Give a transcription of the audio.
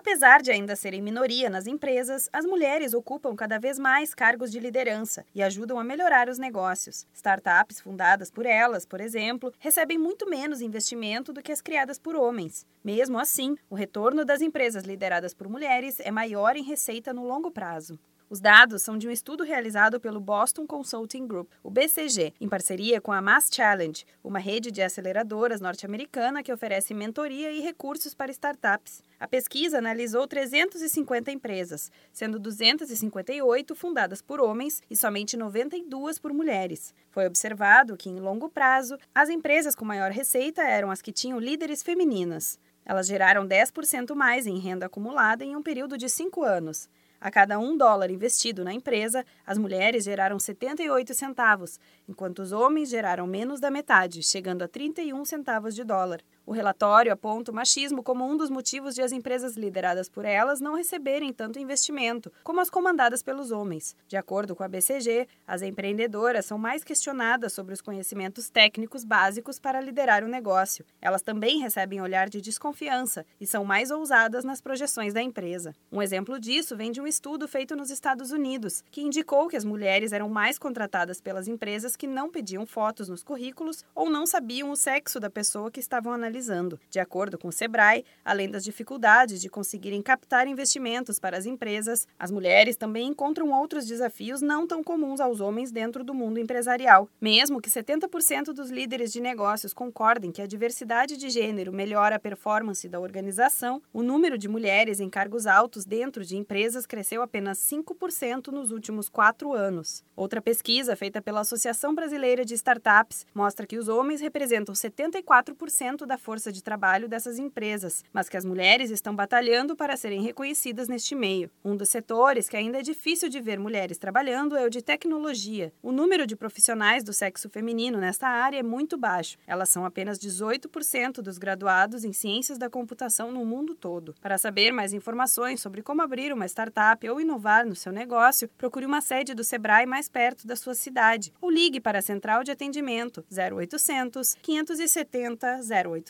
Apesar de ainda serem minoria nas empresas, as mulheres ocupam cada vez mais cargos de liderança e ajudam a melhorar os negócios. Startups fundadas por elas, por exemplo, recebem muito menos investimento do que as criadas por homens. Mesmo assim, o retorno das empresas lideradas por mulheres é maior em receita no longo prazo. Os dados são de um estudo realizado pelo Boston Consulting Group, o BCG, em parceria com a Mass Challenge, uma rede de aceleradoras norte-americana que oferece mentoria e recursos para startups. A pesquisa analisou 350 empresas, sendo 258 fundadas por homens e somente 92 por mulheres. Foi observado que, em longo prazo, as empresas com maior receita eram as que tinham líderes femininas. Elas geraram 10% mais em renda acumulada em um período de cinco anos. A cada um dólar investido na empresa, as mulheres geraram 78 centavos, enquanto os homens geraram menos da metade, chegando a 31 centavos de dólar. O relatório aponta o machismo como um dos motivos de as empresas lideradas por elas não receberem tanto investimento como as comandadas pelos homens. De acordo com a BCG, as empreendedoras são mais questionadas sobre os conhecimentos técnicos básicos para liderar o negócio. Elas também recebem olhar de desconfiança e são mais ousadas nas projeções da empresa. Um exemplo disso vem de um estudo feito nos Estados Unidos, que indicou que as mulheres eram mais contratadas pelas empresas que não pediam fotos nos currículos ou não sabiam o sexo da pessoa que estavam analisando realizando. De acordo com o Sebrae, além das dificuldades de conseguirem captar investimentos para as empresas, as mulheres também encontram outros desafios não tão comuns aos homens dentro do mundo empresarial. Mesmo que 70% dos líderes de negócios concordem que a diversidade de gênero melhora a performance da organização, o número de mulheres em cargos altos dentro de empresas cresceu apenas 5% nos últimos quatro anos. Outra pesquisa feita pela Associação Brasileira de Startups mostra que os homens representam 74% da força de trabalho dessas empresas, mas que as mulheres estão batalhando para serem reconhecidas neste meio. Um dos setores que ainda é difícil de ver mulheres trabalhando é o de tecnologia. O número de profissionais do sexo feminino nesta área é muito baixo. Elas são apenas 18% dos graduados em ciências da computação no mundo todo. Para saber mais informações sobre como abrir uma startup ou inovar no seu negócio, procure uma sede do Sebrae mais perto da sua cidade ou ligue para a central de atendimento 0800 570 0800.